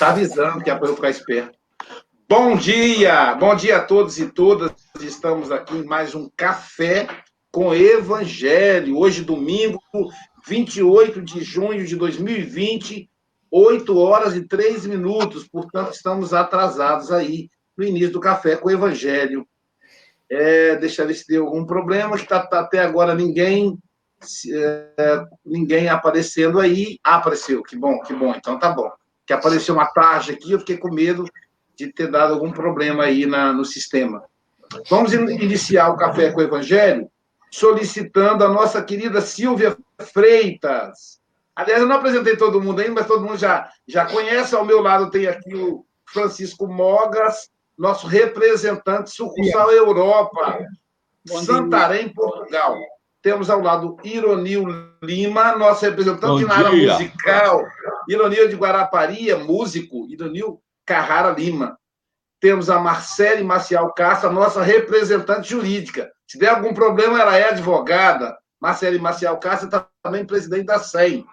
Tá avisando que é para eu ficar esperto. Bom dia! Bom dia a todos e todas. Estamos aqui em mais um Café com Evangelho. Hoje, domingo, 28 de junho de 2020, 8 horas e 3 minutos. Portanto, estamos atrasados aí no início do Café com Evangelho. É, deixa eu ver se deu algum problema, que tá, tá até agora ninguém é, ninguém aparecendo aí. Ah, apareceu, que bom, que bom, então tá bom. Que apareceu uma tarde aqui, eu fiquei com medo de ter dado algum problema aí na, no sistema. Vamos iniciar o Café com o Evangelho solicitando a nossa querida Silvia Freitas. Aliás, eu não apresentei todo mundo ainda, mas todo mundo já, já conhece. Ao meu lado tem aqui o Francisco Mogas, nosso representante sucursal Europa, Santarém, Portugal. Temos ao lado Ironil Lima, nosso representante na área musical. Ironil de Guarapari, músico. Ironil Carrara Lima. Temos a Marcele Maciel Castro, nossa representante jurídica. Se der algum problema, ela é advogada. Marcele Maciel Castro, também presidente da SEM.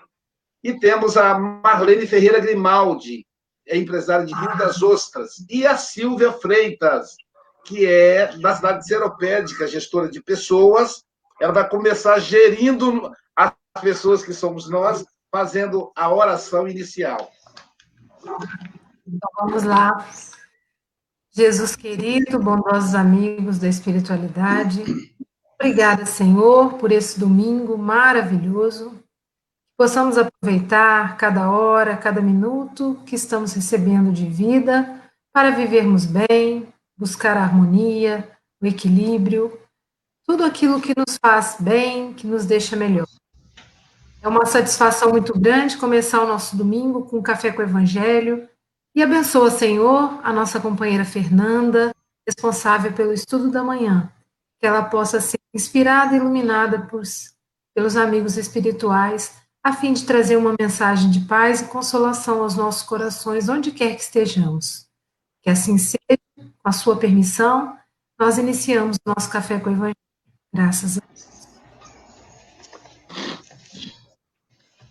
E temos a Marlene Ferreira Grimaldi, é empresária de Rio das Ostras. E a Silvia Freitas, que é da cidade de Seropédica, gestora de pessoas. Ela vai começar gerindo as pessoas que somos nós, fazendo a oração inicial. Então vamos lá. Jesus querido, bondosos amigos da espiritualidade, obrigada, Senhor, por esse domingo maravilhoso. Possamos aproveitar cada hora, cada minuto que estamos recebendo de vida para vivermos bem, buscar a harmonia, o equilíbrio, tudo aquilo que nos faz bem, que nos deixa melhor. É uma satisfação muito grande começar o nosso domingo com um café com o Evangelho, e abençoa, Senhor, a nossa companheira Fernanda, responsável pelo estudo da manhã, que ela possa ser inspirada e iluminada por, pelos amigos espirituais, a fim de trazer uma mensagem de paz e consolação aos nossos corações, onde quer que estejamos. Que assim seja, com a sua permissão, nós iniciamos nosso café com o Evangelho. Graças a Deus.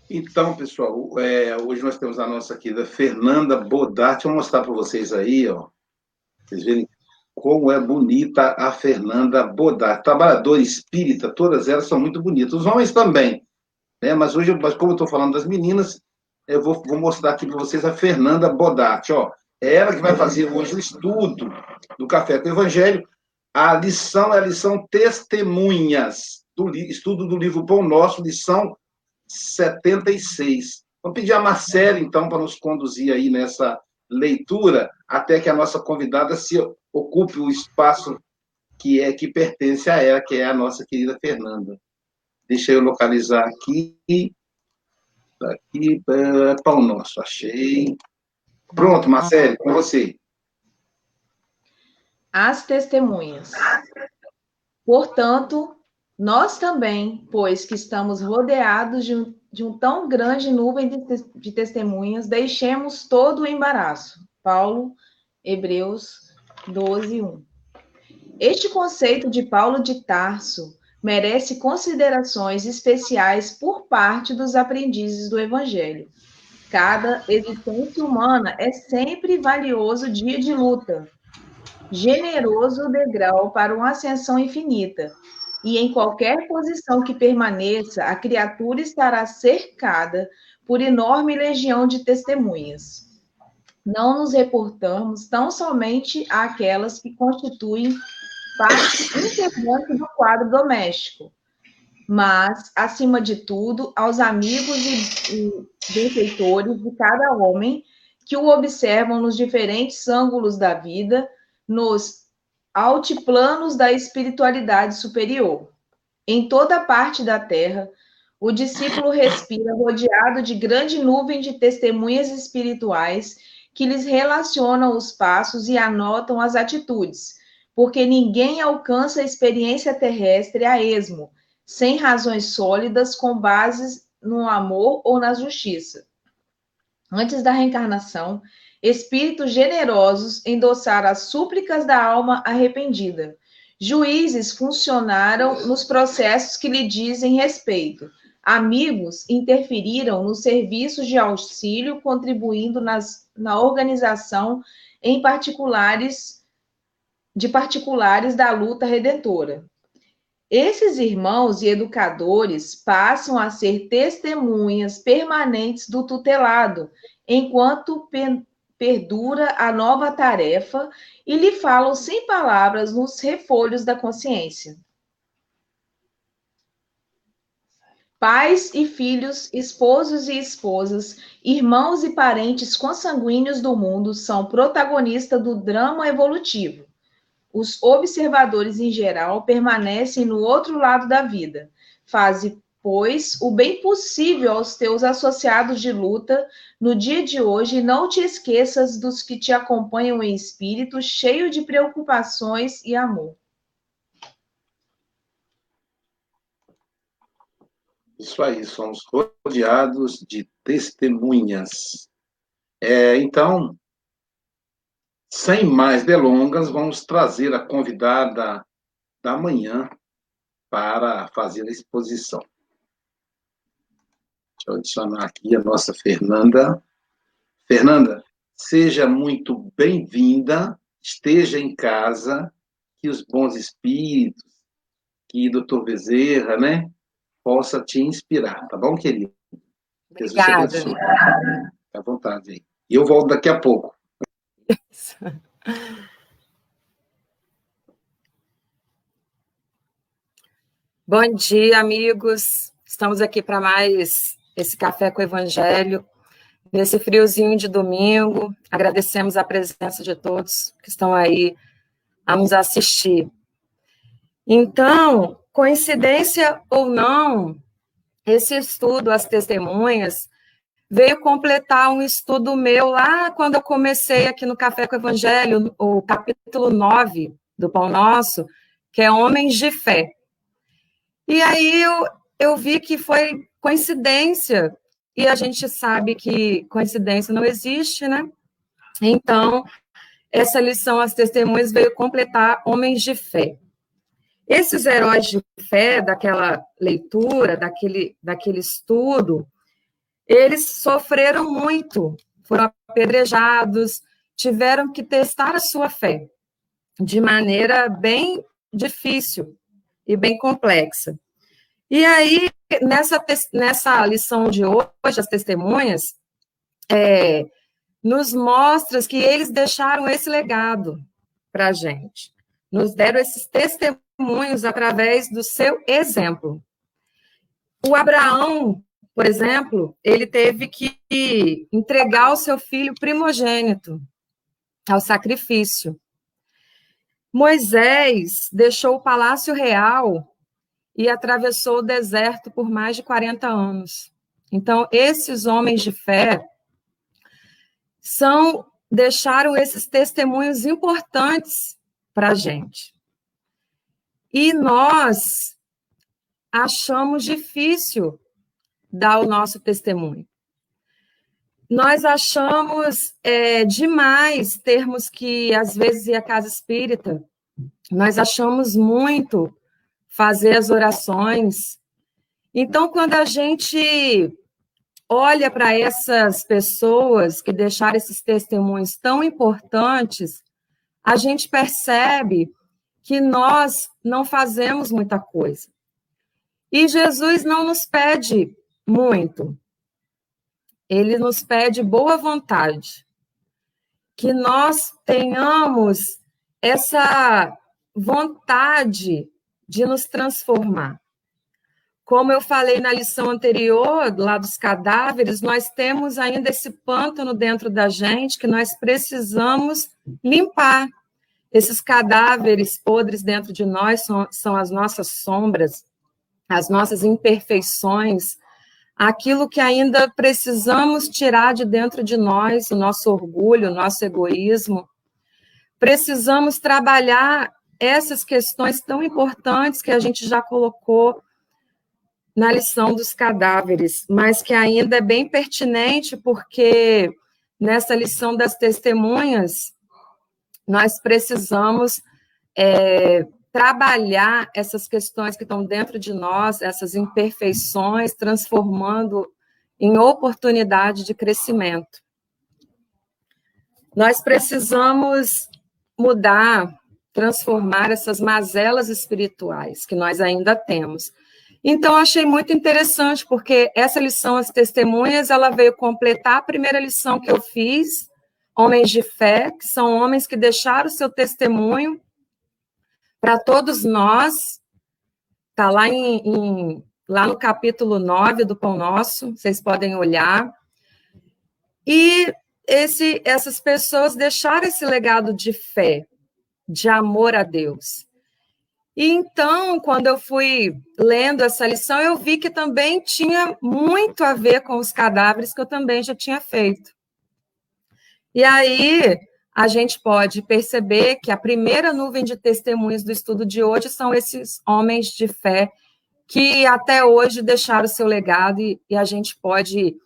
Então, pessoal, é, hoje nós temos a nossa querida Fernanda Bodart. Vou mostrar para vocês aí, ó. Vocês verem como é bonita a Fernanda Bodart. Trabalhadora espírita, todas elas são muito bonitas. Os homens também. Né? Mas hoje, mas como eu estou falando das meninas, eu vou, vou mostrar aqui para vocês a Fernanda Bodart. Ó. É ela que vai fazer hoje o estudo do Café com o Evangelho. A lição é a lição Testemunhas, do estudo do livro Pão Nosso, lição 76. Vamos pedir a Marcela, então, para nos conduzir aí nessa leitura, até que a nossa convidada se ocupe o espaço que é que pertence a ela, que é a nossa querida Fernanda. Deixa eu localizar aqui. Aqui, é, Pão Nosso, achei. Pronto, Marcelo, com você. As testemunhas. Portanto, nós também, pois que estamos rodeados de um, de um tão grande nuvem de, de testemunhas, deixemos todo o embaraço. Paulo, Hebreus 12, 1. Este conceito de Paulo de Tarso merece considerações especiais por parte dos aprendizes do Evangelho. Cada existência humana é sempre valioso dia de luta, generoso degrau para uma ascensão infinita, e em qualquer posição que permaneça, a criatura estará cercada por enorme legião de testemunhas. Não nos reportamos tão somente àquelas que constituem parte integrante do quadro doméstico, mas, acima de tudo, aos amigos e, benfeitores de cada homem que o observam nos diferentes ângulos da vida, nos altiplanos da espiritualidade superior. Em toda parte da terra, o discípulo respira rodeado de grande nuvem de testemunhas espirituais que lhes relacionam os passos e anotam as atitudes, porque ninguém alcança a experiência terrestre a esmo, sem razões sólidas com bases no amor ou na justiça. Antes da reencarnação, espíritos generosos endossaram as súplicas da alma arrependida. Juízes funcionaram nos processos que lhe dizem respeito. Amigos interferiram nos serviços de auxílio, contribuindo nas, na organização em particulares de particulares da luta redentora. Esses irmãos e educadores passam a ser testemunhas permanentes do tutelado, enquanto perdura a nova tarefa e lhe falam sem palavras nos refolhos da consciência. Pais e filhos, esposos e esposas, irmãos e parentes consanguíneos do mundo são protagonistas do drama evolutivo. Os observadores, em geral, permanecem no outro lado da vida. Faze, pois, o bem possível aos teus associados de luta no dia de hoje não te esqueças dos que te acompanham em espírito, cheio de preocupações e amor. Isso aí, somos rodeados de testemunhas. É, então, sem mais delongas, vamos trazer a convidada da manhã para fazer a exposição. Deixa eu adicionar aqui a nossa Fernanda. Fernanda, seja muito bem-vinda, esteja em casa, que os bons espíritos, que doutor Bezerra, né, possa te inspirar, tá bom, querido? Obrigada. Fique à vontade aí. E eu volto daqui a pouco. Bom dia, amigos. Estamos aqui para mais esse café com o Evangelho. Nesse friozinho de domingo, agradecemos a presença de todos que estão aí a nos assistir. Então, coincidência ou não, esse estudo, as testemunhas, veio completar um estudo meu lá quando eu comecei aqui no Café com o Evangelho, o capítulo 9 do Pão Nosso, que é Homens de Fé. E aí eu, eu vi que foi coincidência, e a gente sabe que coincidência não existe, né? Então, essa lição, as testemunhas, veio completar Homens de Fé. Esses heróis de fé, daquela leitura, daquele, daquele estudo, eles sofreram muito, foram apedrejados, tiveram que testar a sua fé de maneira bem difícil e bem complexa. E aí, nessa, nessa lição de hoje, as testemunhas, é, nos mostra que eles deixaram esse legado para a gente, nos deram esses testemunhos através do seu exemplo. O Abraão, por exemplo, ele teve que entregar o seu filho primogênito ao sacrifício. Moisés deixou o palácio real e atravessou o deserto por mais de 40 anos. Então, esses homens de fé são deixaram esses testemunhos importantes para a gente. E nós achamos difícil dar o nosso testemunho. Nós achamos é, demais termos que, às vezes, ir à casa espírita. Nós achamos muito fazer as orações. Então, quando a gente olha para essas pessoas que deixaram esses testemunhos tão importantes, a gente percebe que nós não fazemos muita coisa. E Jesus não nos pede muito. Ele nos pede boa vontade. Que nós tenhamos essa vontade de nos transformar. Como eu falei na lição anterior, lá dos cadáveres, nós temos ainda esse pântano dentro da gente que nós precisamos limpar. Esses cadáveres podres dentro de nós são, são as nossas sombras, as nossas imperfeições, aquilo que ainda precisamos tirar de dentro de nós, o nosso orgulho, o nosso egoísmo. Precisamos trabalhar essas questões tão importantes que a gente já colocou na lição dos cadáveres, mas que ainda é bem pertinente porque nessa lição das testemunhas nós precisamos é, trabalhar essas questões que estão dentro de nós, essas imperfeições, transformando em oportunidade de crescimento. Nós precisamos mudar, transformar essas mazelas espirituais que nós ainda temos. Então, achei muito interessante, porque essa lição, as testemunhas, ela veio completar a primeira lição que eu fiz, homens de fé, que são homens que deixaram o seu testemunho para todos nós. Está lá, em, em, lá no capítulo 9 do Pão Nosso, vocês podem olhar. E esse, essas pessoas deixaram esse legado de fé, de amor a Deus. E então, quando eu fui lendo essa lição, eu vi que também tinha muito a ver com os cadáveres que eu também já tinha feito. E aí, a gente pode perceber que a primeira nuvem de testemunhos do estudo de hoje são esses homens de fé que até hoje deixaram o seu legado e, e a gente pode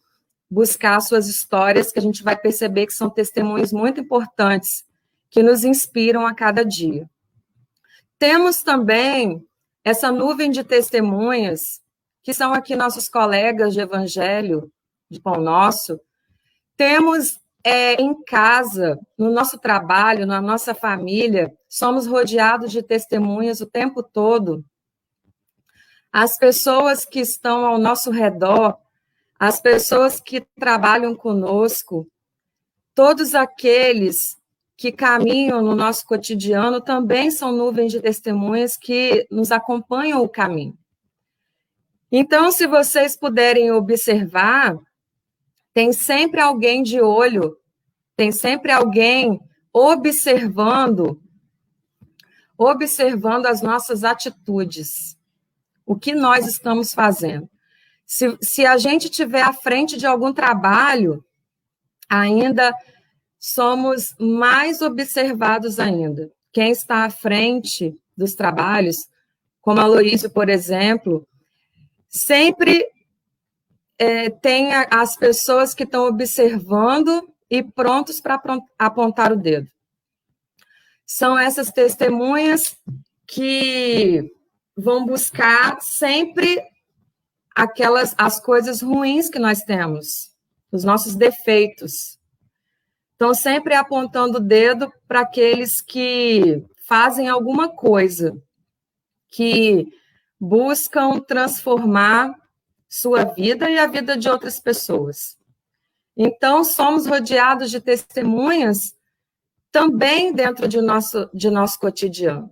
buscar suas histórias, que a gente vai perceber que são testemunhos muito importantes, que nos inspiram a cada dia. Temos também essa nuvem de testemunhas, que são aqui nossos colegas de evangelho, de Pão Nosso. Temos é, em casa, no nosso trabalho, na nossa família, somos rodeados de testemunhas o tempo todo. As pessoas que estão ao nosso redor as pessoas que trabalham conosco, todos aqueles que caminham no nosso cotidiano também são nuvens de testemunhas que nos acompanham o caminho. Então, se vocês puderem observar, tem sempre alguém de olho, tem sempre alguém observando observando as nossas atitudes. O que nós estamos fazendo? Se, se a gente estiver à frente de algum trabalho, ainda somos mais observados ainda. Quem está à frente dos trabalhos, como a Luísa, por exemplo, sempre é, tem as pessoas que estão observando e prontos para apontar o dedo. São essas testemunhas que vão buscar sempre aquelas as coisas ruins que nós temos, os nossos defeitos. Então, sempre apontando o dedo para aqueles que fazem alguma coisa, que buscam transformar sua vida e a vida de outras pessoas. Então, somos rodeados de testemunhas também dentro de nosso, de nosso cotidiano.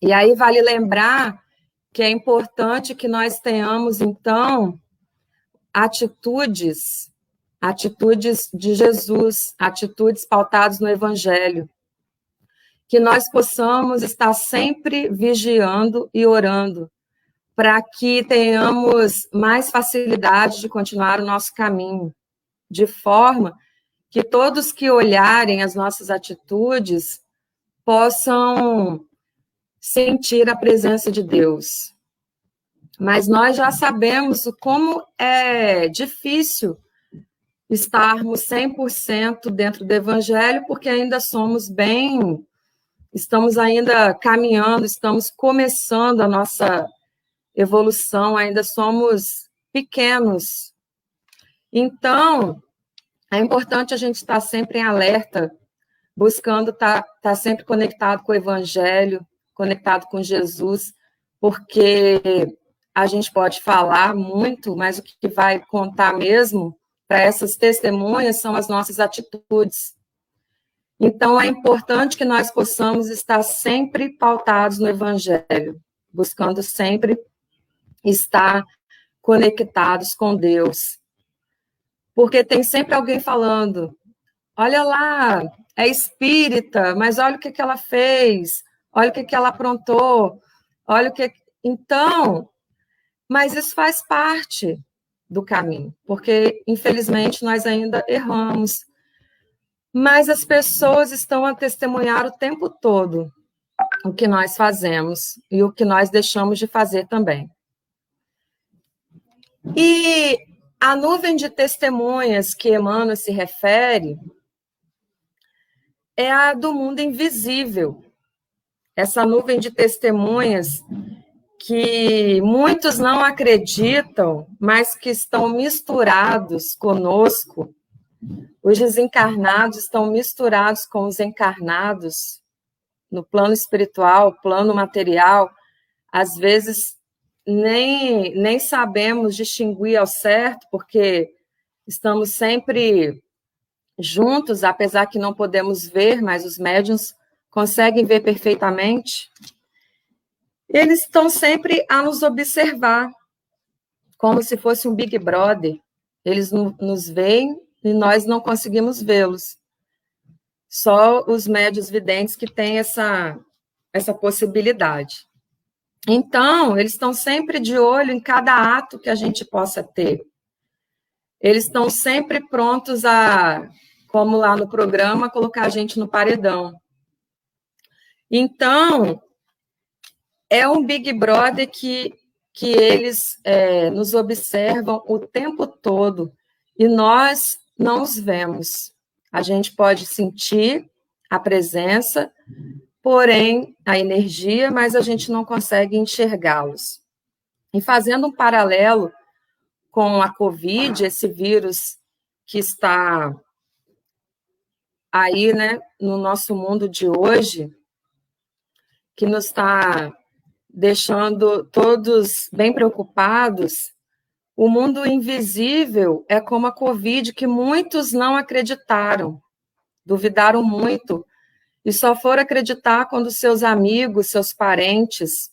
E aí vale lembrar que é importante que nós tenhamos, então, atitudes, atitudes de Jesus, atitudes pautadas no Evangelho. Que nós possamos estar sempre vigiando e orando, para que tenhamos mais facilidade de continuar o nosso caminho, de forma que todos que olharem as nossas atitudes possam sentir a presença de Deus. Mas nós já sabemos como é difícil estarmos 100% dentro do evangelho, porque ainda somos bem, estamos ainda caminhando, estamos começando a nossa evolução, ainda somos pequenos. Então, é importante a gente estar sempre em alerta, buscando estar, estar sempre conectado com o evangelho, conectado com Jesus, porque a gente pode falar muito, mas o que vai contar mesmo para essas testemunhas são as nossas atitudes. Então, é importante que nós possamos estar sempre pautados no Evangelho, buscando sempre estar conectados com Deus. Porque tem sempre alguém falando: olha lá, é espírita, mas olha o que, que ela fez, olha o que, que ela aprontou, olha o que. Então, mas isso faz parte do caminho, porque infelizmente nós ainda erramos. Mas as pessoas estão a testemunhar o tempo todo o que nós fazemos e o que nós deixamos de fazer também. E a nuvem de testemunhas que Emmanuel se refere é a do mundo invisível, essa nuvem de testemunhas que muitos não acreditam, mas que estão misturados conosco. Os desencarnados estão misturados com os encarnados no plano espiritual, plano material. Às vezes nem, nem sabemos distinguir ao certo, porque estamos sempre juntos, apesar que não podemos ver, mas os médiums conseguem ver perfeitamente. Eles estão sempre a nos observar, como se fosse um Big Brother. Eles nos veem e nós não conseguimos vê-los. Só os médios videntes que têm essa, essa possibilidade. Então, eles estão sempre de olho em cada ato que a gente possa ter. Eles estão sempre prontos a, como lá no programa, colocar a gente no paredão. Então, é um Big Brother que, que eles é, nos observam o tempo todo e nós não os vemos. A gente pode sentir a presença, porém, a energia, mas a gente não consegue enxergá-los. E fazendo um paralelo com a Covid, esse vírus que está aí, né, no nosso mundo de hoje, que nos está deixando todos bem preocupados. O mundo invisível é como a Covid, que muitos não acreditaram, duvidaram muito, e só foram acreditar quando seus amigos, seus parentes,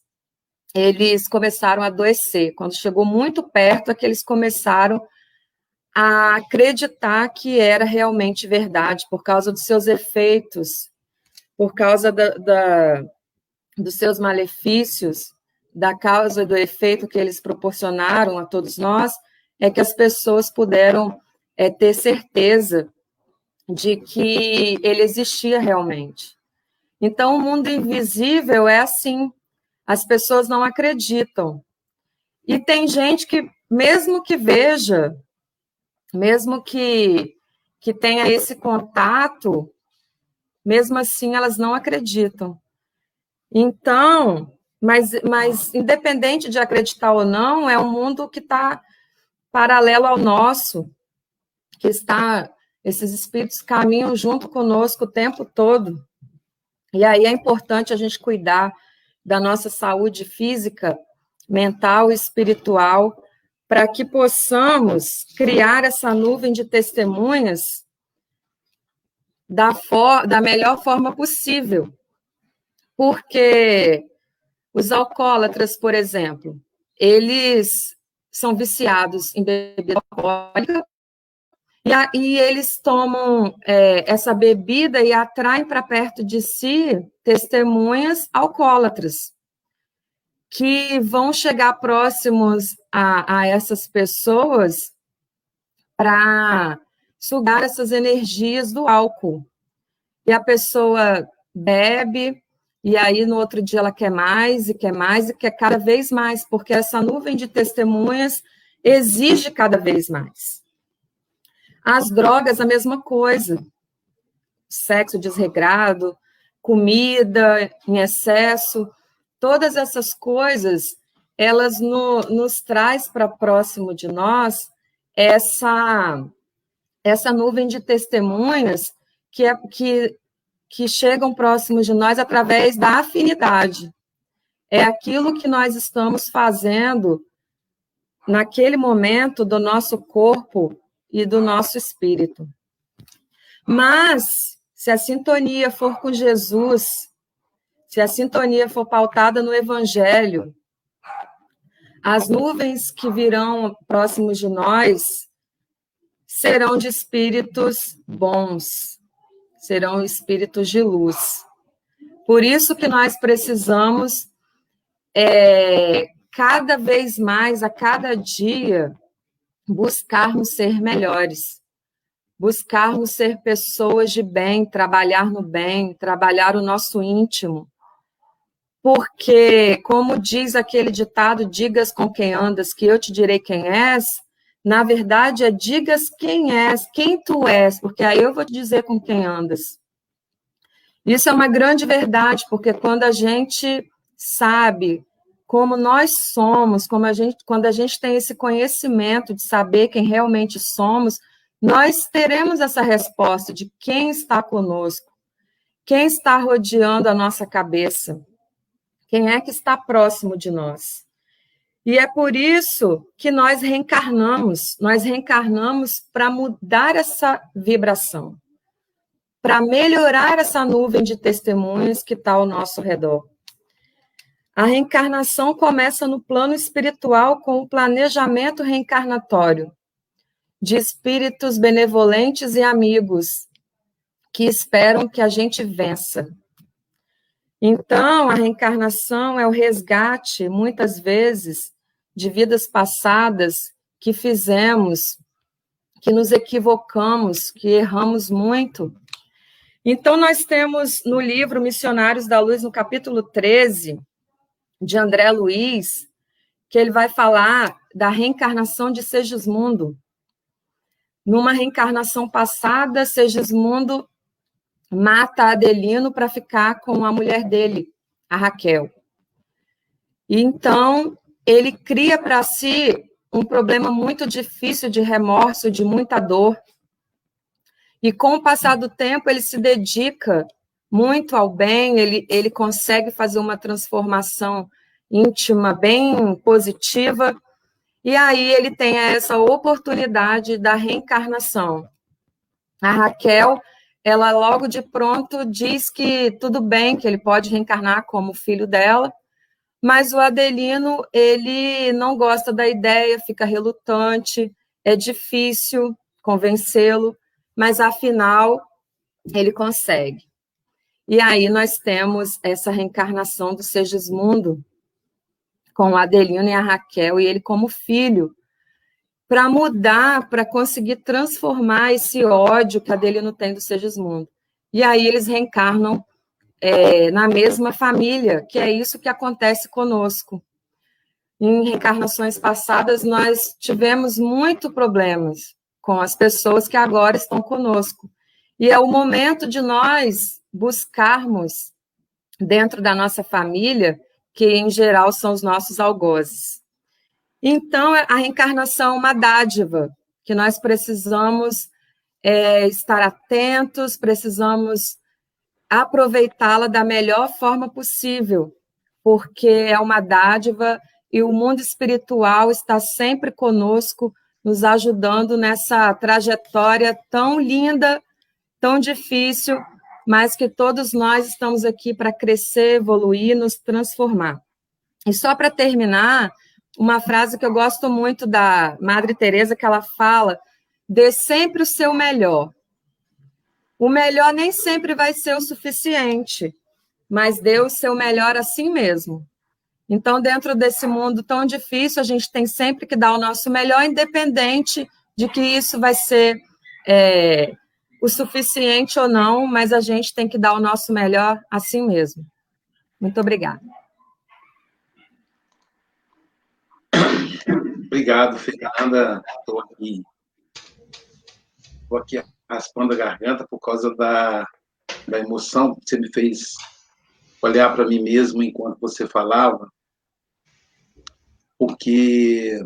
eles começaram a adoecer. Quando chegou muito perto, é que eles começaram a acreditar que era realmente verdade, por causa dos seus efeitos, por causa da, da, dos seus malefícios, da causa e do efeito que eles proporcionaram a todos nós, é que as pessoas puderam é, ter certeza de que ele existia realmente. Então, o mundo invisível é assim, as pessoas não acreditam. E tem gente que, mesmo que veja, mesmo que, que tenha esse contato, mesmo assim elas não acreditam. Então, mas, mas independente de acreditar ou não, é um mundo que está paralelo ao nosso, que está, esses espíritos caminham junto conosco o tempo todo. E aí é importante a gente cuidar da nossa saúde física, mental e espiritual, para que possamos criar essa nuvem de testemunhas da, da melhor forma possível. Porque os alcoólatras, por exemplo, eles são viciados em bebida alcoólica e, a, e eles tomam é, essa bebida e atraem para perto de si testemunhas alcoólatras, que vão chegar próximos a, a essas pessoas para sugar essas energias do álcool. E a pessoa bebe, e aí no outro dia ela quer mais, e quer mais, e quer cada vez mais, porque essa nuvem de testemunhas exige cada vez mais. As drogas, a mesma coisa. Sexo desregrado, comida em excesso, todas essas coisas, elas no, nos traz para próximo de nós essa essa nuvem de testemunhas que, é, que, que chegam próximos de nós através da afinidade. É aquilo que nós estamos fazendo naquele momento do nosso corpo e do nosso espírito. Mas, se a sintonia for com Jesus, se a sintonia for pautada no Evangelho, as nuvens que virão próximos de nós serão de espíritos bons, serão espíritos de luz. Por isso que nós precisamos, é, cada vez mais, a cada dia, buscarmos ser melhores, buscarmos ser pessoas de bem, trabalhar no bem, trabalhar o nosso íntimo. Porque, como diz aquele ditado, digas com quem andas, que eu te direi quem és, na verdade é digas quem és, quem tu és, porque aí eu vou te dizer com quem andas. Isso é uma grande verdade, porque quando a gente sabe como nós somos, como a gente, quando a gente tem esse conhecimento de saber quem realmente somos, nós teremos essa resposta de quem está conosco, quem está rodeando a nossa cabeça, quem é que está próximo de nós. E é por isso que nós reencarnamos, nós reencarnamos para mudar essa vibração, para melhorar essa nuvem de testemunhas que está ao nosso redor. A reencarnação começa no plano espiritual com o planejamento reencarnatório de espíritos benevolentes e amigos que esperam que a gente vença. Então, a reencarnação é o resgate, muitas vezes, de vidas passadas que fizemos, que nos equivocamos, que erramos muito. Então, nós temos no livro Missionários da Luz, no capítulo 13, de André Luiz, que ele vai falar da reencarnação de Segismundo. Numa reencarnação passada, Segismundo mata Adelino para ficar com a mulher dele, a Raquel. E então ele cria para si um problema muito difícil de remorso, de muita dor. E com o passar do tempo, ele se dedica muito ao bem, ele, ele consegue fazer uma transformação íntima bem positiva, e aí ele tem essa oportunidade da reencarnação. A Raquel, ela logo de pronto diz que tudo bem, que ele pode reencarnar como filho dela, mas o Adelino, ele não gosta da ideia, fica relutante, é difícil convencê-lo, mas afinal ele consegue. E aí nós temos essa reencarnação do Segismundo com o Adelino e a Raquel, e ele como filho, para mudar, para conseguir transformar esse ódio que Adelino tem do Segismundo. E aí eles reencarnam é, na mesma família, que é isso que acontece conosco. Em reencarnações passadas, nós tivemos muito problemas com as pessoas que agora estão conosco. E é o momento de nós buscarmos, dentro da nossa família, que em geral são os nossos algozes. Então, a reencarnação é uma dádiva que nós precisamos é, estar atentos, precisamos aproveitá-la da melhor forma possível, porque é uma dádiva e o mundo espiritual está sempre conosco, nos ajudando nessa trajetória tão linda, tão difícil, mas que todos nós estamos aqui para crescer, evoluir, nos transformar. E só para terminar, uma frase que eu gosto muito da Madre Teresa que ela fala: dê sempre o seu melhor. O melhor nem sempre vai ser o suficiente, mas dê o seu melhor assim mesmo. Então, dentro desse mundo tão difícil, a gente tem sempre que dar o nosso melhor, independente de que isso vai ser é, o suficiente ou não, mas a gente tem que dar o nosso melhor assim mesmo. Muito obrigada. Obrigado, Fernanda. Estou aqui, estou aqui raspando a garganta por causa da, da emoção que você me fez olhar para mim mesmo enquanto você falava, porque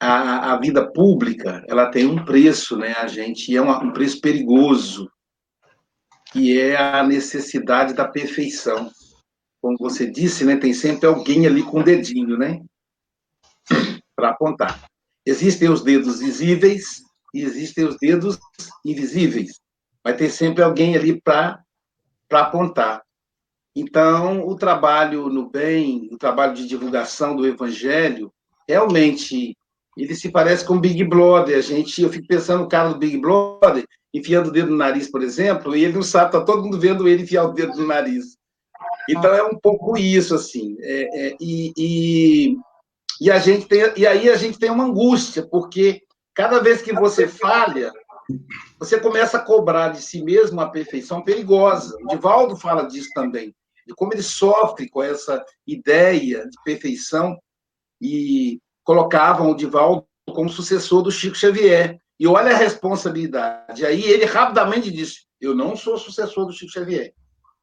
a, a, vida pública ela tem um preço, né? A gente é um preço perigoso, que é a necessidade da perfeição. Como você disse, né? Tem sempre alguém ali com o dedinho, né? Para apontar. Existem os dedos visíveis e existem os dedos invisíveis. Vai ter sempre alguém ali para apontar. Então, o trabalho no bem, o trabalho de divulgação do evangelho, realmente ele se parece com o Big Brother. A gente, eu fico pensando no cara do Big Brother, enfiando o dedo no nariz, por exemplo, e ele não sabe, tá todo mundo vendo ele enfiar o dedo no nariz. Então é um pouco isso, assim. É, é, e, e, e, a gente tem, e aí a gente tem uma angústia, porque cada vez que você falha, você começa a cobrar de si mesmo uma perfeição perigosa. O Divaldo fala disso também, de como ele sofre com essa ideia de perfeição e colocavam o Divaldo como sucessor do Chico Xavier. E olha a responsabilidade. Aí ele rapidamente disse: Eu não sou sucessor do Chico Xavier.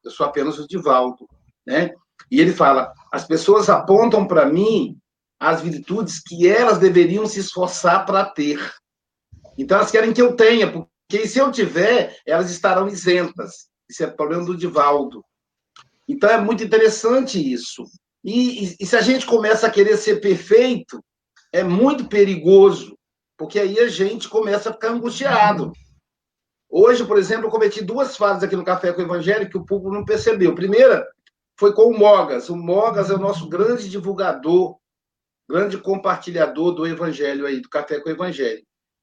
Eu sou apenas o Divaldo, né? E ele fala: as pessoas apontam para mim as virtudes que elas deveriam se esforçar para ter. Então elas querem que eu tenha, porque se eu tiver, elas estarão isentas. Isso é problema do Divaldo. Então é muito interessante isso. E, e, e se a gente começa a querer ser perfeito, é muito perigoso, porque aí a gente começa a ficar angustiado. Hoje, por exemplo, eu cometi duas falhas aqui no Café com o Evangelho que o público não percebeu. Primeira foi com o Mogas. O Mogas é o nosso grande divulgador, grande compartilhador do Evangelho aí, do Café com o Evangelho.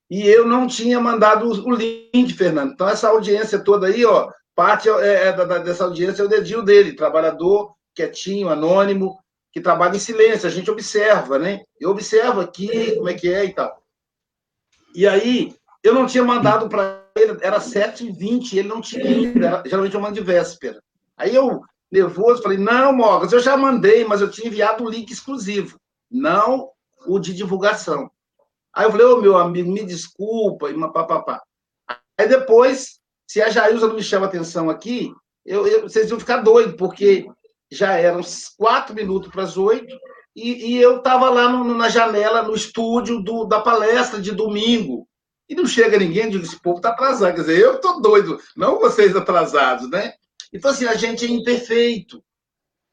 E eu não tinha mandado o link, Fernando. Então, essa audiência toda aí, ó, parte é, é, dessa audiência é o dedinho dele, trabalhador, quietinho, anônimo, que trabalha em silêncio. A gente observa, né? Eu observo aqui como é que é e tal. E aí, eu não tinha mandado para ele, era 7h20, ele não tinha ainda, geralmente eu mando de véspera. Aí eu, nervoso, falei, não, Mogas, eu já mandei, mas eu tinha enviado o link exclusivo, não o de divulgação. Aí eu falei, ô, oh, meu amigo, me desculpa, e papapá. Aí depois, se a Jailza não me chama atenção aqui, eu, eu, vocês iam ficar doidos, porque já eram quatro minutos para as oito, e, e, eu estava lá no, na janela, no estúdio do, da palestra de domingo. E não chega ninguém, digo, esse povo está atrasado. Quer dizer, eu estou doido, não vocês atrasados, né? Então, assim, a gente é imperfeito.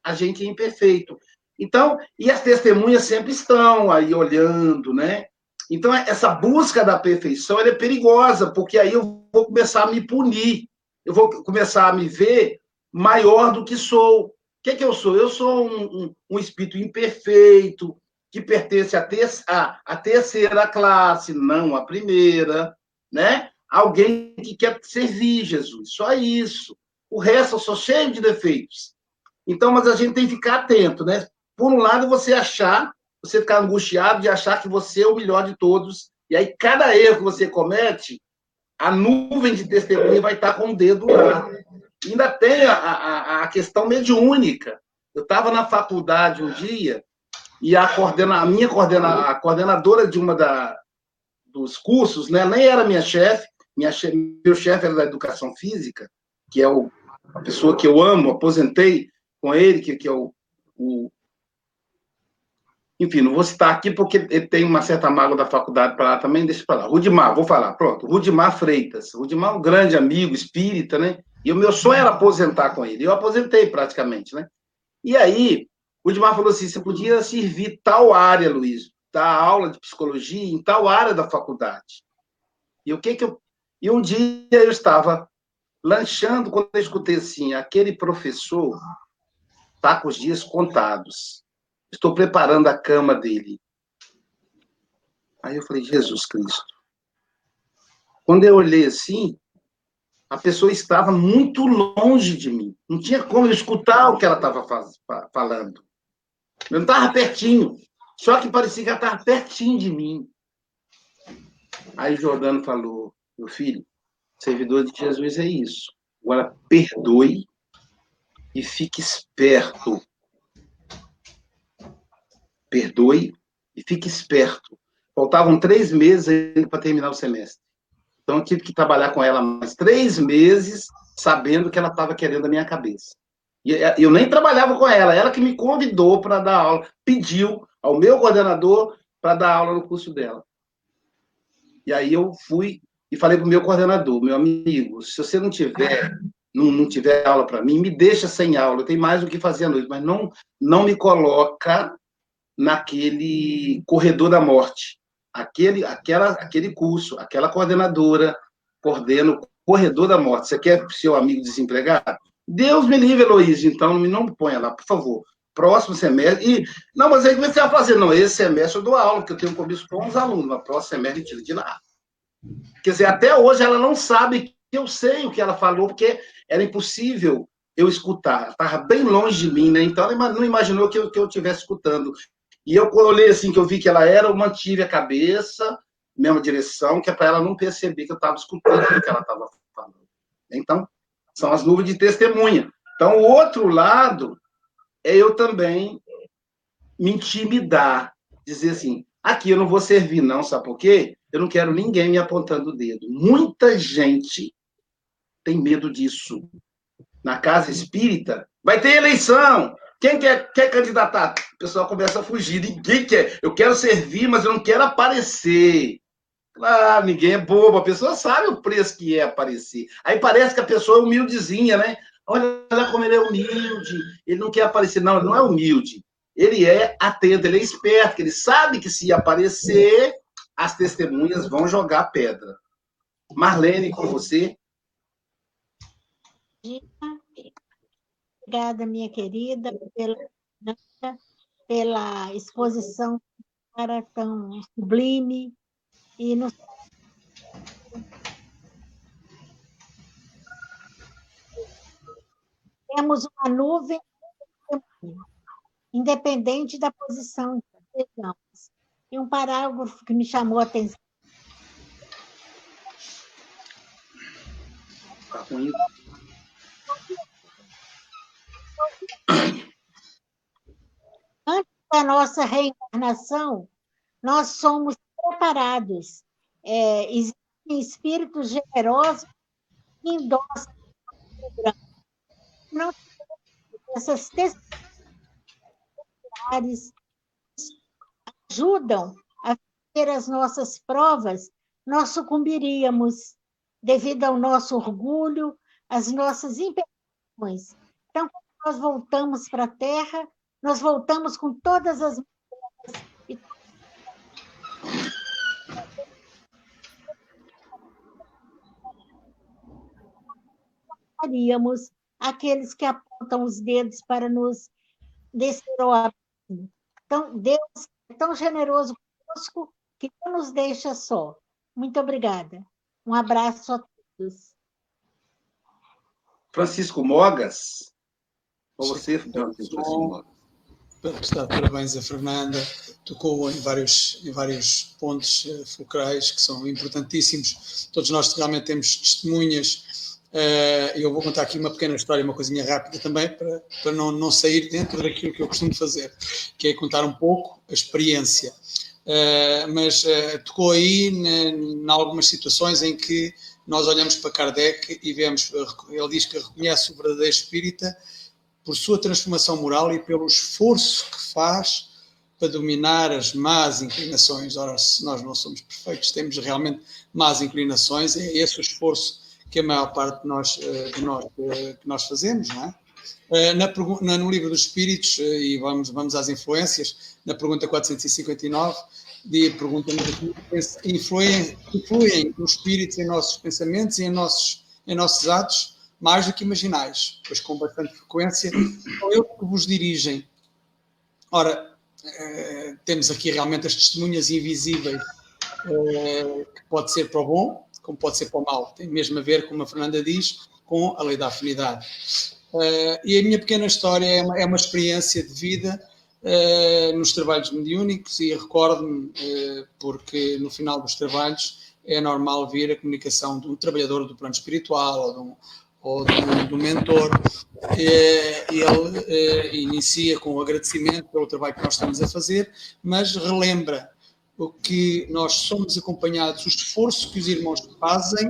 A gente é imperfeito. Então, e as testemunhas sempre estão aí olhando, né? Então, essa busca da perfeição é perigosa, porque aí eu vou começar a me punir, eu vou começar a me ver maior do que sou. O que, é que eu sou? Eu sou um, um, um espírito imperfeito, que pertence à, ter, à, terceira classe, não à primeira, né? Alguém que quer servir Jesus, só isso. O resto eu sou cheio de defeitos. Então, mas a gente tem que ficar atento, né? Por um lado, você achar você ficar angustiado de achar que você é o melhor de todos. E aí, cada erro que você comete, a nuvem de testemunha vai estar com o dedo lá. Ainda tem a, a, a questão mediúnica. Eu estava na faculdade um dia e a, coordena, a minha coordena, a coordenadora de uma da, dos cursos, né, nem era minha chefe, minha chefe, meu chefe era da educação física, que é o, a pessoa que eu amo, aposentei com ele, que, que é o, o enfim, não vou citar aqui porque ele tem uma certa mágoa da faculdade para lá também, deixa para lá. Rudimar, vou falar, pronto. Rudimar Freitas. Rudimar é um grande amigo, espírita, né? E o meu sonho era aposentar com ele. Eu aposentei praticamente, né? E aí, o Rudimar falou assim: você podia servir tal área, Luiz, dar aula de psicologia em tal área da faculdade. E o que que eu. E um dia eu estava lanchando quando eu escutei assim: aquele professor está com os dias contados Estou preparando a cama dele. Aí eu falei, Jesus Cristo. Quando eu olhei assim, a pessoa estava muito longe de mim. Não tinha como eu escutar o que ela estava falando. Eu não estava pertinho. Só que parecia que ela estava pertinho de mim. Aí Jordano falou, meu filho, servidor de Jesus é isso. Agora perdoe e fique esperto perdoe e fique esperto. Faltavam três meses para terminar o semestre. Então, eu tive que trabalhar com ela mais três meses, sabendo que ela estava querendo a minha cabeça. E eu nem trabalhava com ela, ela que me convidou para dar aula, pediu ao meu coordenador para dar aula no curso dela. E aí eu fui e falei para o meu coordenador, meu amigo, se você não tiver não, não tiver aula para mim, me deixa sem aula, tenho mais o que fazer à noite, mas não, não me coloca naquele corredor da morte. Aquele, aquela, aquele curso, aquela coordenadora coordena o corredor da morte. Você quer seu amigo desempregado? Deus me livre, Heloísa, então não me ponha lá, por favor. Próximo semestre. E, não, mas aí você vai fazer? Não, esse semestre eu dou aula, porque eu tenho compromisso com os alunos, mas próximo semestre tira de nada. Quer dizer, até hoje ela não sabe que eu sei o que ela falou, porque era impossível eu escutar. Estava bem longe de mim, né? Então ela não imaginou que eu, que eu estivesse escutando. E eu olhei assim, que eu vi que ela era, eu mantive a cabeça, mesma direção, que é para ela não perceber que eu estava escutando o que ela estava falando. Então, são as nuvens de testemunha. Então, o outro lado é eu também me intimidar, dizer assim, aqui eu não vou servir não, sabe por quê? Eu não quero ninguém me apontando o dedo. Muita gente tem medo disso. Na casa espírita, vai ter eleição. Quem quer, quer candidatar? O pessoal começa a fugir. Ninguém quer. Eu quero servir, mas eu não quero aparecer. Claro, ninguém é bobo. A pessoa sabe o preço que é aparecer. Aí parece que a pessoa é humildezinha, né? Olha como ele é humilde. Ele não quer aparecer. Não, ele não é humilde. Ele é atento, ele é esperto. Ele sabe que se aparecer, as testemunhas vão jogar pedra. Marlene, com você. Obrigada, minha querida, pela, pela exposição para tão sublime e nos temos uma nuvem independente da posição que estejamos. E um parágrafo que me chamou a atenção. Antes da nossa reencarnação, nós somos preparados. É, existem espíritos generosos que endossam não essas testemunhas ajudam a ter as nossas provas, nós sucumbiríamos devido ao nosso orgulho, às nossas imperfeições. Então, nós voltamos para a Terra, nós voltamos com todas as e faríamos aqueles que apontam os dedos para nos descer abismo. Então, Deus é tão generoso conosco que não nos deixa só. Muito obrigada. Um abraço a todos. Francisco Mogas. Com você, Francisco Mogas. Está parabéns a Fernanda, tocou em vários, em vários pontos uh, fulcrais que são importantíssimos. Todos nós realmente temos testemunhas. Uh, eu vou contar aqui uma pequena história, uma coisinha rápida também, para, para não, não sair dentro daquilo que eu costumo fazer, que é contar um pouco a experiência. Uh, mas tocou aí em algumas situações em que nós olhamos para Kardec e vemos, ele diz que reconhece o verdadeiro espírita por sua transformação moral e pelo esforço que faz para dominar as más inclinações. Ora, se nós não somos perfeitos, temos realmente más inclinações, é esse o esforço que a maior parte de nós, eh, de nós, eh, que nós fazemos, não é? Eh, na, no livro dos Espíritos, e vamos, vamos às influências, na pergunta 459, de pergunta influem, influem os espíritos em nossos pensamentos e em nossos, em nossos atos mais do que imaginais, pois com bastante frequência são eles que vos dirigem. Ora, eh, temos aqui realmente as testemunhas invisíveis, eh, que pode ser para o bom, como pode ser para o mal. Tem mesmo a ver, como a Fernanda diz, com a lei da afinidade. Eh, e a minha pequena história é uma, é experiência de vida nos trabalhos mediúnicos e recordo-me, porque no final dos trabalhos é normal vir a comunicação de um trabalhador do plano espiritual ou de um, ou do, do mentor, eh, ele eh, inicia com o agradecimento pelo trabalho que nós estamos a fazer, mas relembra o que nós somos acompanhados, o esforço que os irmãos fazem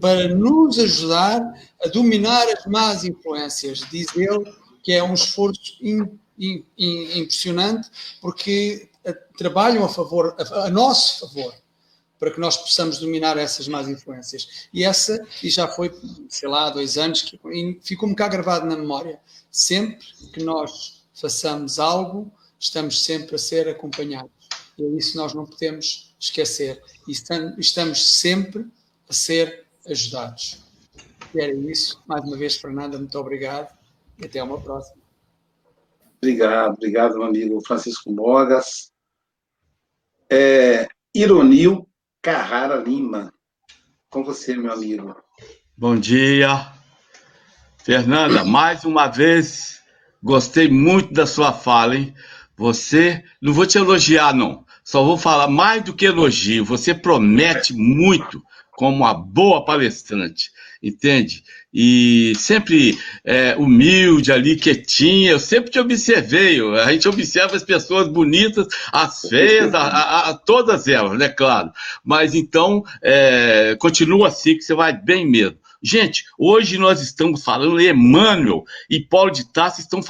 para nos ajudar a dominar as más influências. Diz ele que é um esforço in, in, in, impressionante, porque eh, trabalham a favor, a, a nosso favor para que nós possamos dominar essas más influências. E essa, e já foi, sei lá, há dois anos, que ficou-me cá gravado na memória. Sempre que nós façamos algo, estamos sempre a ser acompanhados. E é isso nós não podemos esquecer. E estamos sempre a ser ajudados. E era isso. Mais uma vez, Fernanda, muito obrigado e até uma próxima. Obrigado, obrigado, meu amigo Francisco Mogas. É, Ironil Carrara Lima. Com você, meu amigo. Bom dia. Fernanda, mais uma vez, gostei muito da sua fala, hein? Você, não vou te elogiar, não. Só vou falar mais do que elogio. Você promete muito como uma boa palestrante, entende? E sempre é, humilde ali, quietinha, eu sempre te observei, a gente observa as pessoas bonitas, as feias, a, a, a todas elas, né, claro. Mas então, é, continua assim que você vai bem mesmo. Gente, hoje nós estamos falando, Emmanuel e Paulo de Tarso estão,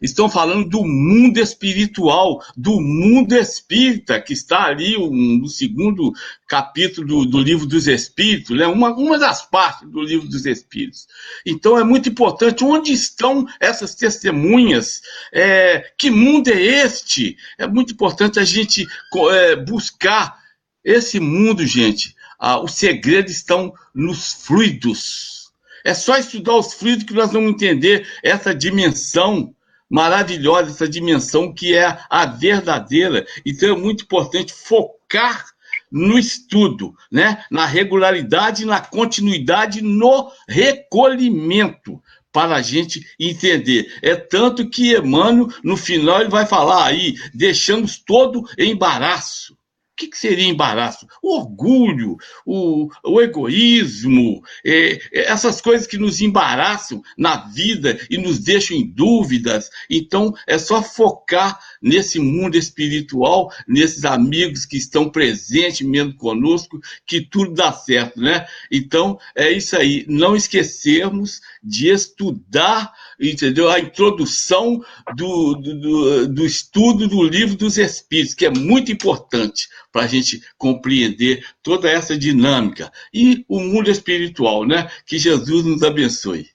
estão falando do mundo espiritual, do mundo espírita, que está ali um, no segundo capítulo do, do livro dos Espíritos, né? uma, uma das partes do livro dos Espíritos. Então é muito importante onde estão essas testemunhas, é, que mundo é este? É muito importante a gente é, buscar esse mundo, gente ah, os segredos estão nos fluidos. É só estudar os fluidos que nós vamos entender essa dimensão maravilhosa, essa dimensão que é a verdadeira. Então é muito importante focar no estudo, né? na regularidade, na continuidade, no recolhimento, para a gente entender. É tanto que Emmanuel, no final, ele vai falar aí, deixamos todo embaraço que, que seria embaraço? O orgulho, o, o egoísmo, é, é, essas coisas que nos embaraçam na vida e nos deixam em dúvidas. Então, é só focar nesse mundo espiritual, nesses amigos que estão presentes mesmo conosco, que tudo dá certo, né? Então, é isso aí. Não esquecermos de estudar, entendeu? A introdução do, do, do estudo do livro dos Espíritos, que é muito importante para a gente compreender toda essa dinâmica. E o mundo espiritual, né? Que Jesus nos abençoe.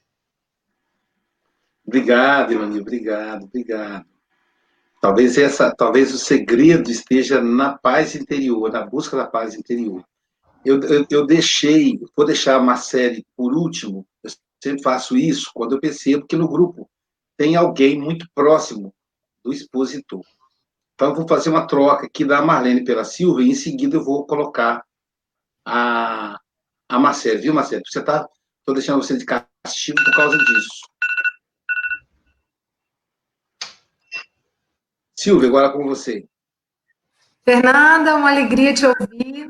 Obrigado, Ivani, obrigado, obrigado. Talvez essa, talvez o segredo esteja na paz interior, na busca da paz interior. Eu, eu, eu deixei, vou deixar uma série por último. Eu sempre faço isso quando eu percebo que no grupo tem alguém muito próximo do expositor. Então, eu vou fazer uma troca aqui da Marlene pela Silva e em seguida eu vou colocar a, a Marcela, viu, Marcelo? Você tá, estou deixando você de castigo por causa disso. Silvia, agora com você. Fernanda, uma alegria te ouvir.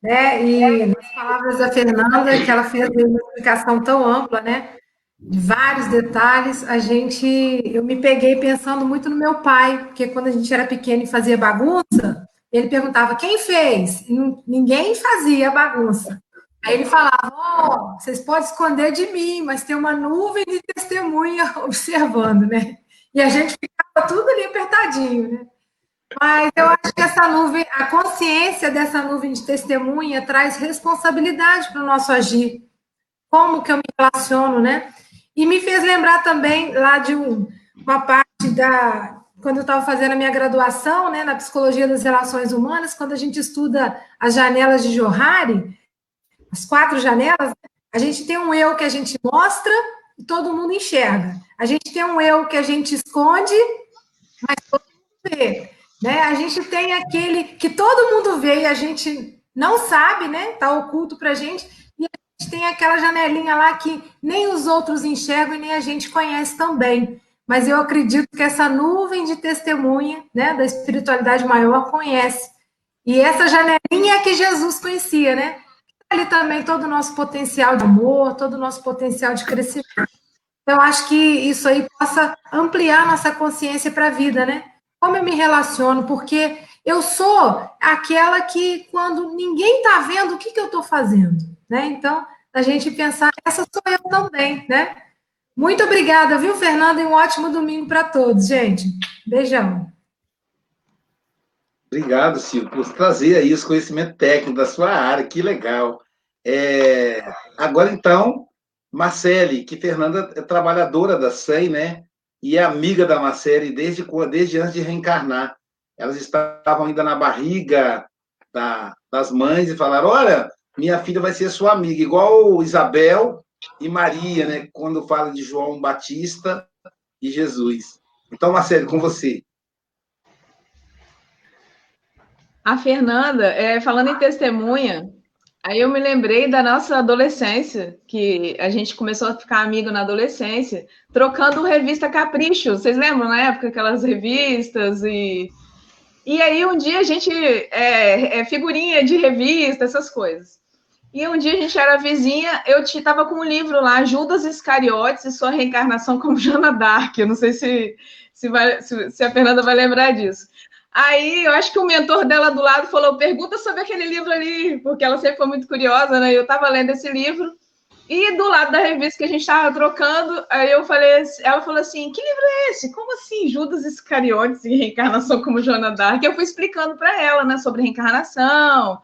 Né? E nas palavras da Fernanda, que ela fez uma explicação tão ampla, né? Vários detalhes, a gente. Eu me peguei pensando muito no meu pai, porque quando a gente era pequeno e fazia bagunça, ele perguntava quem fez? Ninguém fazia bagunça. Aí ele falava: oh, vocês podem esconder de mim, mas tem uma nuvem de testemunha observando, né? E a gente ficava tudo ali apertadinho, né? Mas eu acho que essa nuvem, a consciência dessa nuvem de testemunha traz responsabilidade para o nosso agir. Como que eu me relaciono, né? E me fez lembrar também lá de um, uma parte da. Quando eu estava fazendo a minha graduação, né, na psicologia das relações humanas, quando a gente estuda as janelas de Johari, as quatro janelas, a gente tem um eu que a gente mostra e todo mundo enxerga. A gente tem um eu que a gente esconde, mas todo mundo vê. Né? A gente tem aquele que todo mundo vê e a gente não sabe, né? Está oculto para a gente. Tem aquela janelinha lá que nem os outros enxergam e nem a gente conhece também. Mas eu acredito que essa nuvem de testemunha né, da espiritualidade maior conhece. E essa janelinha é que Jesus conhecia, né? Ali também todo o nosso potencial de amor, todo o nosso potencial de crescimento. Eu acho que isso aí possa ampliar nossa consciência para a vida, né? Como eu me relaciono, porque eu sou aquela que, quando ninguém está vendo, o que, que eu estou fazendo? Né? Então, a gente pensar, essa sou eu também, né? Muito obrigada, viu, Fernanda? E um ótimo domingo para todos, gente. Beijão. Obrigado, Silvio, por trazer aí os conhecimentos técnicos da sua área, que legal. É... Agora, então, Marcele, que Fernanda é trabalhadora da SEI, né? E é amiga da Marcele desde, desde antes de reencarnar. Elas estavam ainda na barriga da, das mães e falaram: Olha, minha filha vai ser sua amiga, igual Isabel e Maria, né? Quando fala de João Batista e Jesus. Então, Marcele, com você. A Fernanda, é, falando em testemunha, Aí eu me lembrei da nossa adolescência, que a gente começou a ficar amigo na adolescência, trocando revista Capricho. Vocês lembram na época aquelas revistas e e aí um dia a gente é, é figurinha de revista, essas coisas. E um dia a gente era vizinha, eu estava com um livro lá, Judas Iscariotes e sua reencarnação como Jana Dark. Eu não sei se, se, vai, se, se a Fernanda vai lembrar disso. Aí eu acho que o mentor dela do lado falou: pergunta sobre aquele livro ali, porque ela sempre foi muito curiosa, né? Eu estava lendo esse livro. E do lado da revista que a gente estava trocando, aí eu falei, ela falou assim: que livro é esse? Como assim? Judas Iscariotes e reencarnação como Joana Dark? Eu fui explicando para ela, né, sobre reencarnação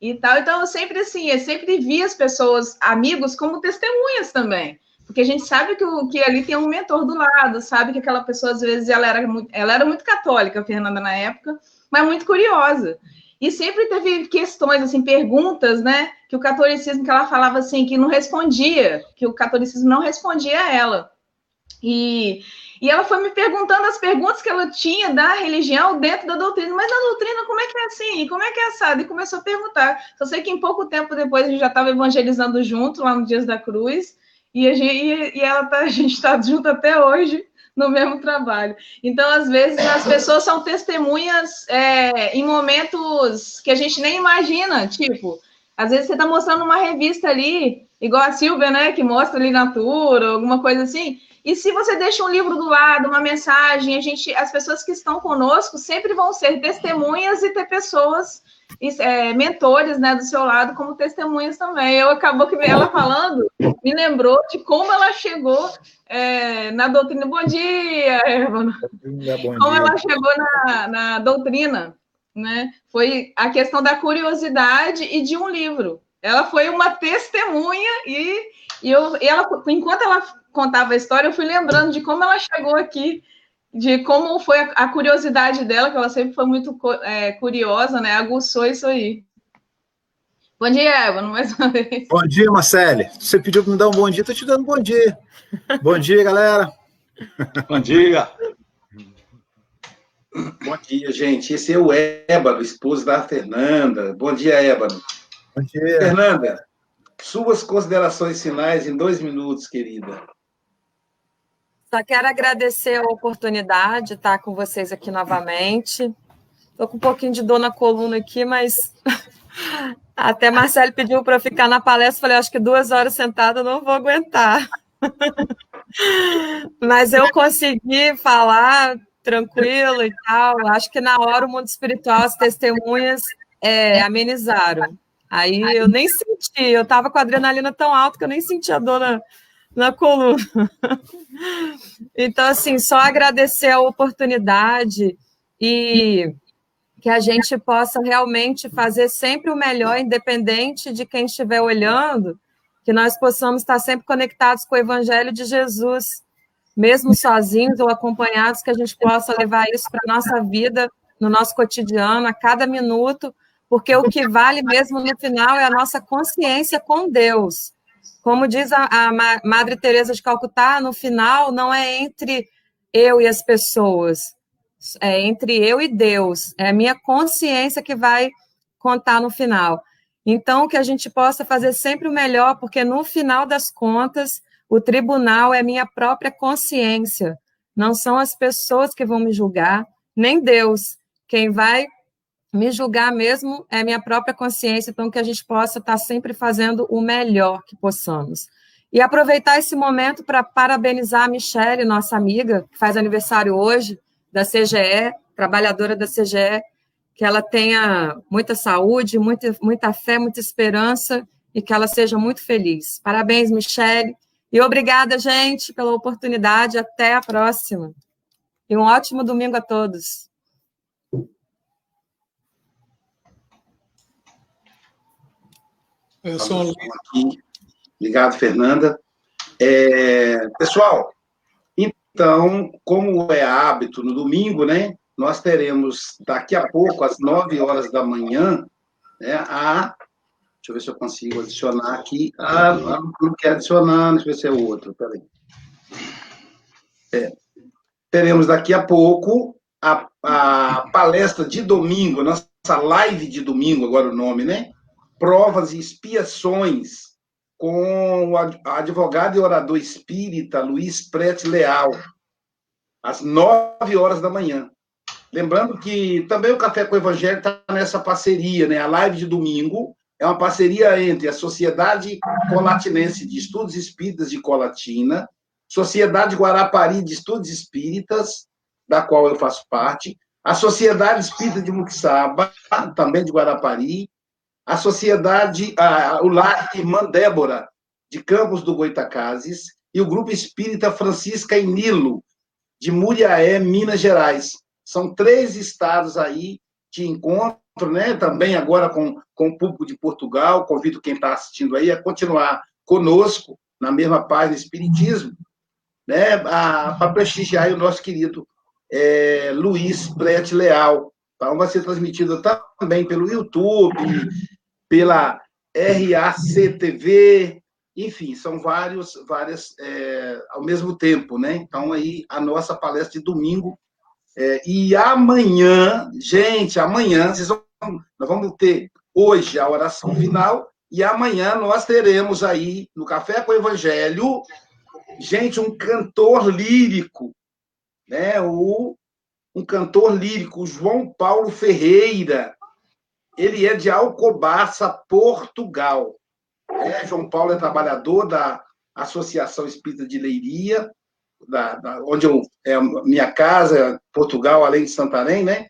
e tal. Então, eu sempre assim, eu sempre vi as pessoas, amigos, como testemunhas também. Porque a gente sabe que, o, que ali tem um mentor do lado, sabe que aquela pessoa, às vezes, ela era muito, ela era muito católica, a Fernanda, na época, mas muito curiosa. E sempre teve questões, assim, perguntas, né? Que o catolicismo, que ela falava assim, que não respondia, que o catolicismo não respondia a ela. E, e ela foi me perguntando as perguntas que ela tinha da religião dentro da doutrina. Mas na doutrina, como é que é assim? Como é que é assado? E começou a perguntar. Só sei que em pouco tempo depois a gente já estava evangelizando junto, lá no Dias da Cruz. E, a, gente, e ela tá, a gente está junto até hoje no mesmo trabalho. Então, às vezes, as pessoas são testemunhas é, em momentos que a gente nem imagina, tipo, às vezes você está mostrando uma revista ali, igual a Silvia, né, que mostra ali Natura, alguma coisa assim, e se você deixa um livro do lado, uma mensagem, a gente, as pessoas que estão conosco sempre vão ser testemunhas e ter pessoas, é, mentores, né, do seu lado como testemunhas também. Eu acabou que ela falando me lembrou de como ela chegou é, na doutrina. Bom dia, Eva. Como ela chegou na, na doutrina, né? Foi a questão da curiosidade e de um livro. Ela foi uma testemunha e, e, eu, e ela, enquanto ela contava a história, eu fui lembrando de como ela chegou aqui, de como foi a, a curiosidade dela, que ela sempre foi muito é, curiosa, né? Aguçou isso aí. Bom dia, Eva, mais uma vez. Bom dia, Marcele. Você pediu para me dar um bom dia, estou te dando um bom dia. Bom dia, galera. Bom dia. Bom dia, gente. Esse é o Ébano, esposo da Fernanda. Bom dia, Ébano. Bom dia. Fernanda, suas considerações finais em dois minutos, querida. Só quero agradecer a oportunidade de estar com vocês aqui novamente. Estou com um pouquinho de dor na coluna aqui, mas até Marcelo pediu para eu ficar na palestra, falei, acho que duas horas sentada eu não vou aguentar. Mas eu consegui falar tranquilo e tal. Acho que na hora o mundo espiritual, as testemunhas é, amenizaram. Aí eu nem senti, eu estava com a adrenalina tão alta que eu nem senti a dor na, na coluna. Então, assim, só agradecer a oportunidade e que a gente possa realmente fazer sempre o melhor, independente de quem estiver olhando, que nós possamos estar sempre conectados com o Evangelho de Jesus, mesmo sozinhos ou acompanhados, que a gente possa levar isso para a nossa vida, no nosso cotidiano, a cada minuto, porque o que vale mesmo no final é a nossa consciência com Deus. Como diz a, a Madre Teresa de Calcutá, no final não é entre eu e as pessoas, é entre eu e Deus, é a minha consciência que vai contar no final. Então, que a gente possa fazer sempre o melhor, porque no final das contas, o tribunal é minha própria consciência, não são as pessoas que vão me julgar, nem Deus. Quem vai me julgar mesmo é minha própria consciência, então que a gente possa estar sempre fazendo o melhor que possamos. E aproveitar esse momento para parabenizar a Michelle, nossa amiga, que faz aniversário hoje, da CGE, trabalhadora da CGE, que ela tenha muita saúde, muita, muita fé, muita esperança e que ela seja muito feliz. Parabéns, Michele. E obrigada, gente, pela oportunidade. Até a próxima. E um ótimo domingo a todos. Eu sou aqui. Obrigado, Fernanda. É, pessoal, então, como é hábito no domingo, né? Nós teremos daqui a pouco, às 9 horas da manhã, né, a. Deixa eu ver se eu consigo adicionar aqui. Ah, não quer adicionar, deixa eu ver se é o outro, peraí. É, teremos daqui a pouco a, a palestra de domingo, nossa live de domingo, agora o nome, né? Provas e expiações com o advogado e orador espírita Luiz Prete Leal, às nove horas da manhã. Lembrando que também o Café com o Evangelho está nessa parceria, né? A live de domingo é uma parceria entre a Sociedade Colatinense de Estudos Espíritas de Colatina, Sociedade Guarapari de Estudos Espíritas, da qual eu faço parte, a Sociedade Espírita de Muxaba, também de Guarapari, a sociedade, a, o lar Irmã Débora, de Campos do Goitacazes, e o Grupo Espírita Francisca e Nilo, de Muriaé, Minas Gerais. São três estados aí de encontro, né? Também agora com, com o público de Portugal. Convido quem está assistindo aí a continuar conosco na mesma página Espiritismo, né? Para prestigiar o nosso querido é, Luiz Prete Leal. Então, vai ser transmitido também pelo YouTube, pela RACTV, enfim, são vários, várias é, ao mesmo tempo, né? Então, aí, a nossa palestra de domingo. É, e amanhã, gente, amanhã, vocês vão, nós vamos ter hoje a oração final, e amanhã nós teremos aí, no Café com o Evangelho, gente, um cantor lírico, né? O, um cantor lírico, João Paulo Ferreira. Ele é de Alcobaça, Portugal. É, João Paulo é trabalhador da Associação Espírita de Leiria, da, da, onde eu, é minha casa, Portugal, além de Santarém, né?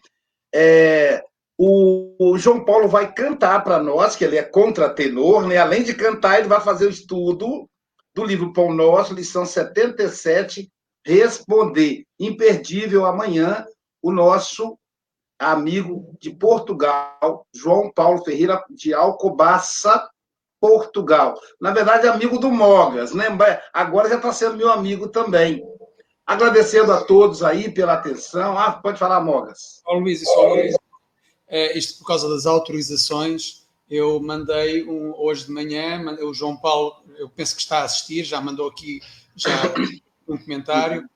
É, o, o, João Paulo vai cantar para nós, que ele é contratenor, né? Além de cantar, ele vai fazer o estudo do livro Pão Nosso, lição 77, Responder. Imperdível amanhã, o nosso amigo de Portugal, João Paulo Ferreira de Alcobaça, Portugal. Na verdade, amigo do Mogas, né? Agora já está sendo meu amigo também. Agradecendo a todos aí pela atenção. Ah, pode falar, Mogas. Paulo Luís, só Luís. É, isto por causa das autorizações, eu mandei um, hoje de manhã, o João Paulo, eu penso que está a assistir, já mandou aqui já um comentário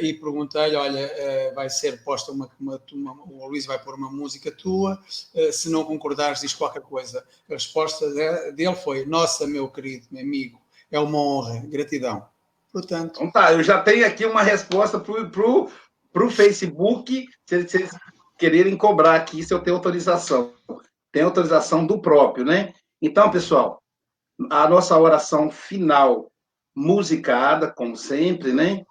e perguntei-lhe: olha, uh, vai ser posta uma, uma, uma, o Luís vai pôr uma música tua, uh, se não concordares, diz qualquer coisa. A resposta dele foi: nossa, meu querido, meu amigo, é uma honra, gratidão. Portanto. Então tá, eu já tenho aqui uma resposta para o Facebook, se vocês quererem cobrar aqui, se eu tenho autorização. Tem autorização do próprio, né? Então, pessoal, a nossa oração final musicada, como sempre, né?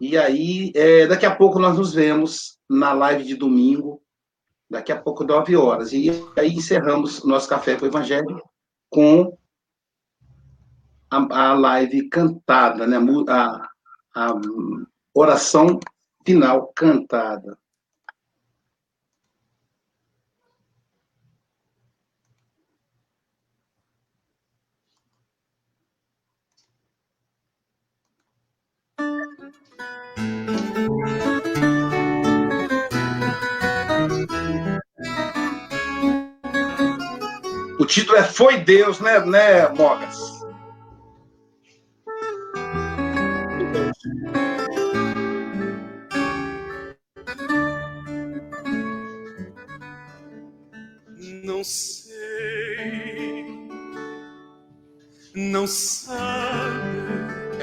E aí, é, daqui a pouco nós nos vemos na live de domingo, daqui a pouco, 9 horas. E aí encerramos nosso Café com o Evangelho com a, a live cantada, né? A, a oração final cantada. O título é Foi Deus, né, né Mogas? Não sei, não é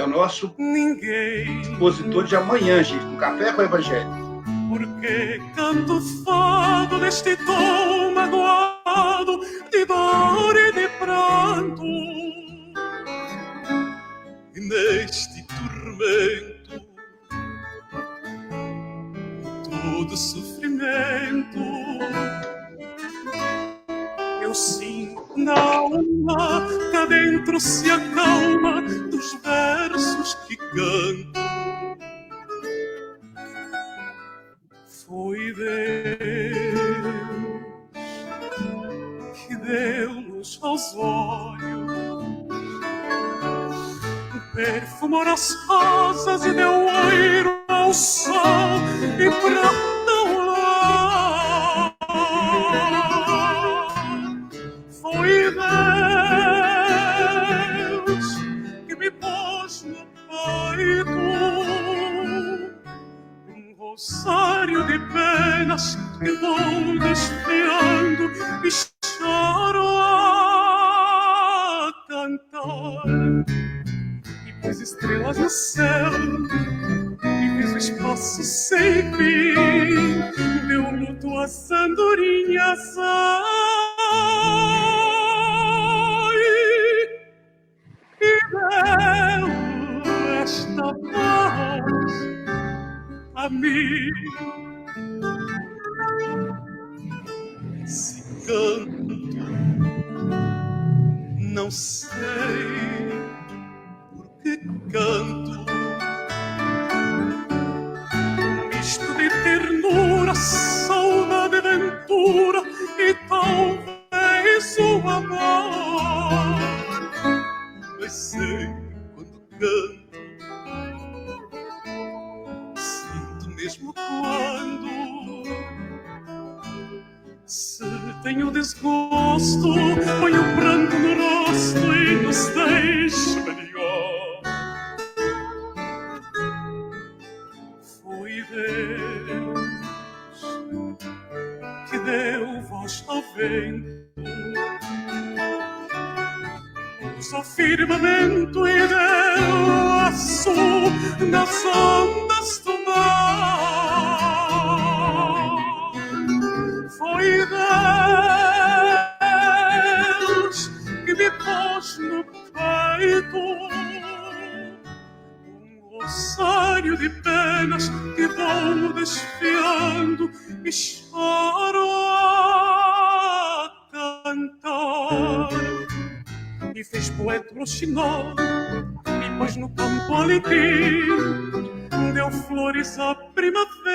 o nosso Ninguém expositor de amanhã, gente, do Café com o Evangelho. Porque canto fado neste tom magoado de dor e de pranto, e neste tormento, todo sofrimento, eu sinto na alma cá dentro se acalma dos versos que canto. Foi Deus que deu-nos aos olhos perfumou as rosas e deu oiro ao sol ponho pranto no rosto e nos deixo melhor. Foi Deus que deu voz ao vento ao firmamento e deu aço nas ondas de penas que vou desfiando e choro a cantar. E fez poeta no chinó e pôs no campo alecrim deu flores à primavera